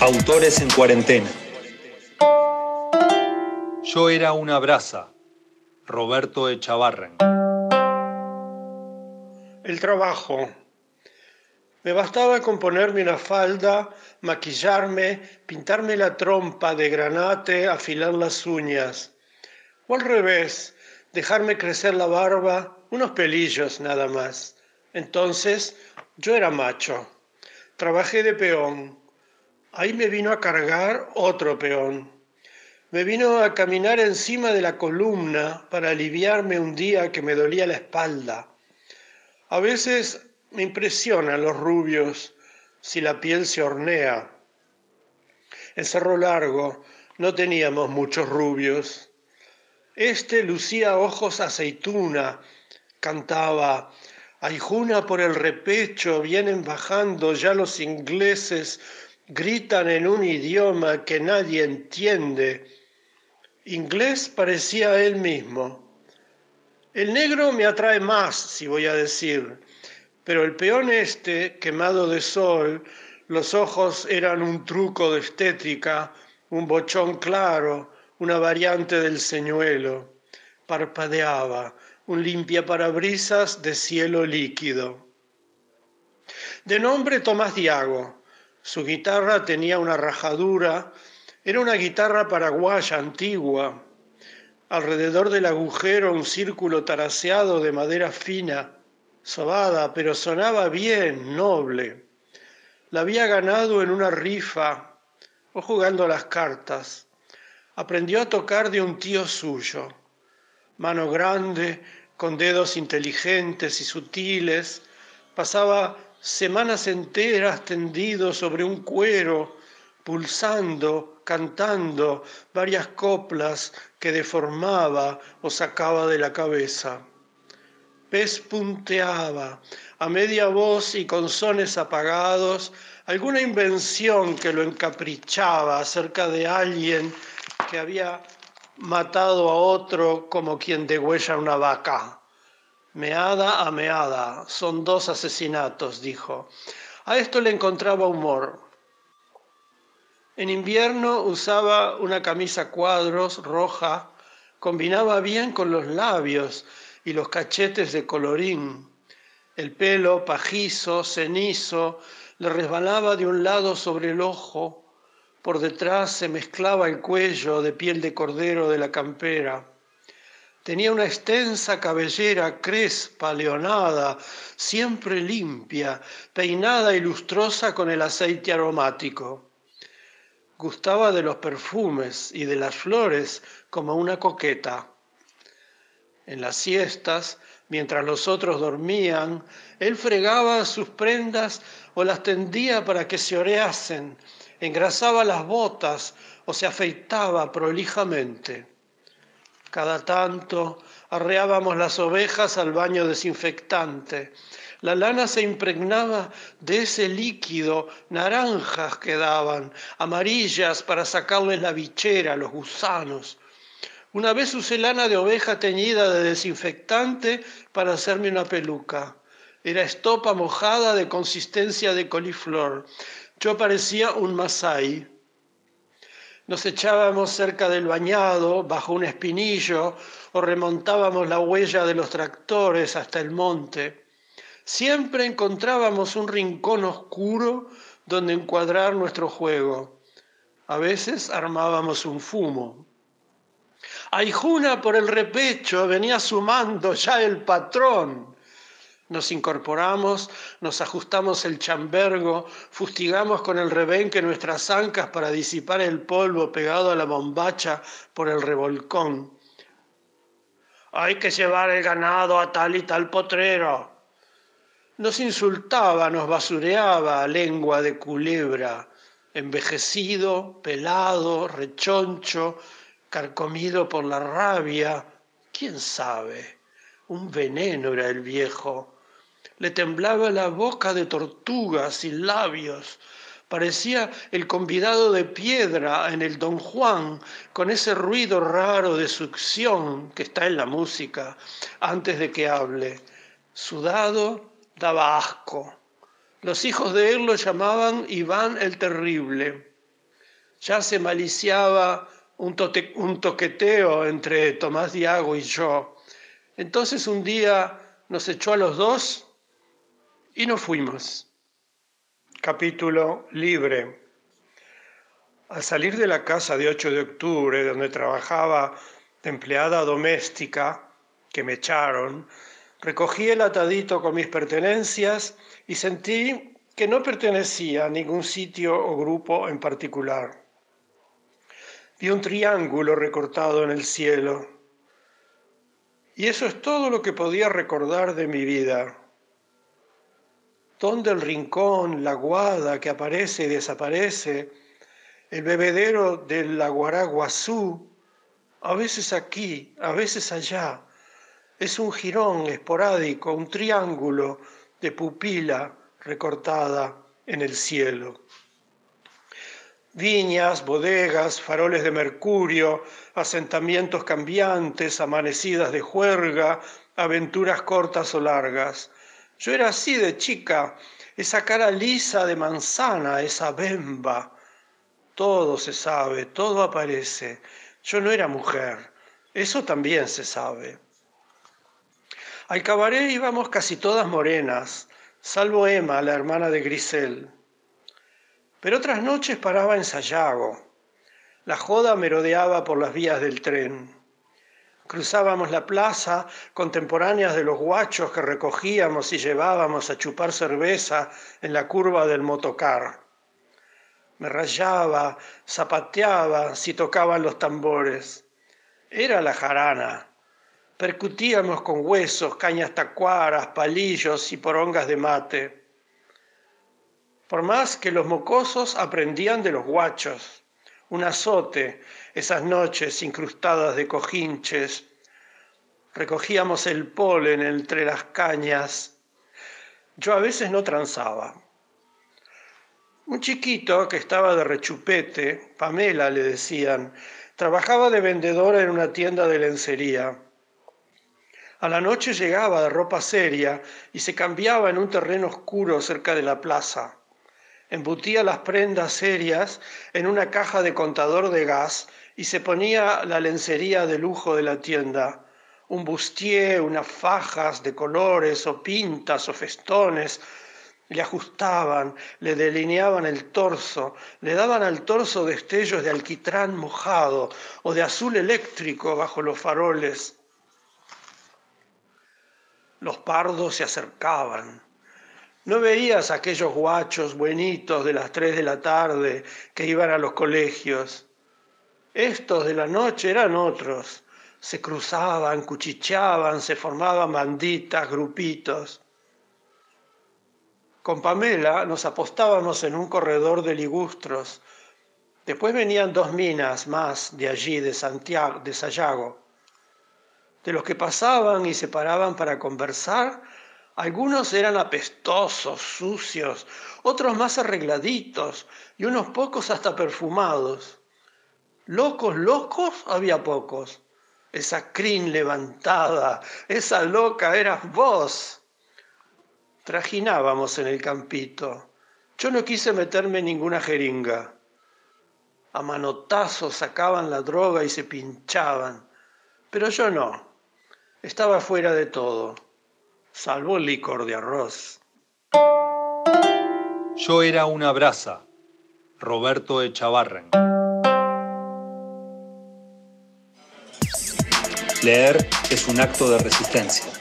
Autores en cuarentena. Yo era una brasa. Roberto Echavarren. El trabajo. Me bastaba con ponerme una falda, maquillarme, pintarme la trompa de granate, afilar las uñas. O al revés, dejarme crecer la barba, unos pelillos nada más. Entonces yo era macho. Trabajé de peón. Ahí me vino a cargar otro peón. Me vino a caminar encima de la columna para aliviarme un día que me dolía la espalda. A veces me impresionan los rubios si la piel se hornea. En Cerro Largo no teníamos muchos rubios. Este lucía ojos aceituna, cantaba, Aijuna por el repecho, vienen bajando ya los ingleses, gritan en un idioma que nadie entiende. Inglés parecía él mismo. El negro me atrae más, si voy a decir, pero el peón este, quemado de sol, los ojos eran un truco de estética, un bochón claro, una variante del señuelo. Parpadeaba, un limpiaparabrisas de cielo líquido. De nombre Tomás Diago, su guitarra tenía una rajadura, era una guitarra paraguaya antigua. Alrededor del agujero un círculo taraseado de madera fina, sobada, pero sonaba bien, noble. La había ganado en una rifa o jugando las cartas. Aprendió a tocar de un tío suyo. Mano grande, con dedos inteligentes y sutiles, pasaba semanas enteras tendido sobre un cuero, pulsando, cantando varias coplas que deformaba o sacaba de la cabeza. Pespunteaba a media voz y con sones apagados alguna invención que lo encaprichaba acerca de alguien que había matado a otro como quien degüella una vaca. Meada a meada, son dos asesinatos, dijo. A esto le encontraba humor. En invierno usaba una camisa cuadros roja, combinaba bien con los labios y los cachetes de colorín. El pelo pajizo, cenizo, le resbalaba de un lado sobre el ojo, por detrás se mezclaba el cuello de piel de cordero de la campera. Tenía una extensa cabellera crespa, leonada, siempre limpia, peinada y lustrosa con el aceite aromático. Gustaba de los perfumes y de las flores como una coqueta. En las siestas, mientras los otros dormían, él fregaba sus prendas o las tendía para que se oreasen, engrasaba las botas o se afeitaba prolijamente. Cada tanto arreábamos las ovejas al baño desinfectante. La lana se impregnaba de ese líquido, naranjas quedaban, amarillas para sacarles la bichera, los gusanos. Una vez usé lana de oveja teñida de desinfectante para hacerme una peluca. Era estopa mojada de consistencia de coliflor. Yo parecía un masái. Nos echábamos cerca del bañado, bajo un espinillo, o remontábamos la huella de los tractores hasta el monte. Siempre encontrábamos un rincón oscuro donde encuadrar nuestro juego. A veces armábamos un fumo. Aijuna por el repecho venía sumando ya el patrón. Nos incorporamos, nos ajustamos el chambergo, fustigamos con el rebenque nuestras ancas para disipar el polvo pegado a la bombacha por el revolcón. Hay que llevar el ganado a tal y tal potrero. Nos insultaba, nos basureaba, lengua de culebra, envejecido, pelado, rechoncho, carcomido por la rabia. ¿Quién sabe? Un veneno era el viejo le temblaba la boca de tortugas y labios. Parecía el convidado de piedra en el Don Juan, con ese ruido raro de succión que está en la música antes de que hable. Sudado daba asco. Los hijos de él lo llamaban Iván el Terrible. Ya se maliciaba un, un toqueteo entre Tomás Diago y yo. Entonces un día nos echó a los dos y nos fuimos. Capítulo libre. Al salir de la casa de 8 de octubre, donde trabajaba de empleada doméstica, que me echaron, recogí el atadito con mis pertenencias y sentí que no pertenecía a ningún sitio o grupo en particular. Vi un triángulo recortado en el cielo. Y eso es todo lo que podía recordar de mi vida. Donde el rincón, la guada que aparece y desaparece, el bebedero del Guaraguazú, a veces aquí, a veces allá. Es un jirón esporádico, un triángulo de pupila recortada en el cielo. Viñas, bodegas, faroles de mercurio, asentamientos cambiantes, amanecidas de juerga, aventuras cortas o largas. Yo era así de chica, esa cara lisa de manzana, esa bemba, todo se sabe, todo aparece. Yo no era mujer, eso también se sabe. Al cabaret íbamos casi todas morenas, salvo Emma, la hermana de Grisel. Pero otras noches paraba en Sayago. La joda merodeaba por las vías del tren. Cruzábamos la plaza, contemporáneas de los guachos que recogíamos y llevábamos a chupar cerveza en la curva del motocar me rayaba, zapateaba si tocaban los tambores. Era la jarana. Percutíamos con huesos, cañas tacuaras, palillos y porongas de mate. Por más que los mocosos aprendían de los guachos. Un azote, esas noches incrustadas de cojinches. Recogíamos el polen entre las cañas. Yo a veces no transaba. Un chiquito que estaba de rechupete, Pamela le decían, trabajaba de vendedora en una tienda de lencería. A la noche llegaba de ropa seria y se cambiaba en un terreno oscuro cerca de la plaza. Embutía las prendas serias en una caja de contador de gas y se ponía la lencería de lujo de la tienda, un bustier, unas fajas de colores o pintas o festones le ajustaban, le delineaban el torso, le daban al torso destellos de alquitrán mojado o de azul eléctrico bajo los faroles. Los pardos se acercaban. No veías aquellos guachos buenitos de las tres de la tarde que iban a los colegios. Estos de la noche eran otros. Se cruzaban, cuchicheaban, se formaban banditas, grupitos. Con Pamela nos apostábamos en un corredor de ligustros. Después venían dos minas más de allí, de Santiago, de Sayago. De los que pasaban y se paraban para conversar, algunos eran apestosos, sucios, otros más arregladitos y unos pocos hasta perfumados. Locos, locos, había pocos. Esa crin levantada, esa loca eras vos trajinábamos en el campito. Yo no quise meterme en ninguna jeringa. A manotazos sacaban la droga y se pinchaban. Pero yo no. Estaba fuera de todo, salvo el licor de arroz. Yo era una brasa. Roberto Echavarren. Leer es un acto de resistencia.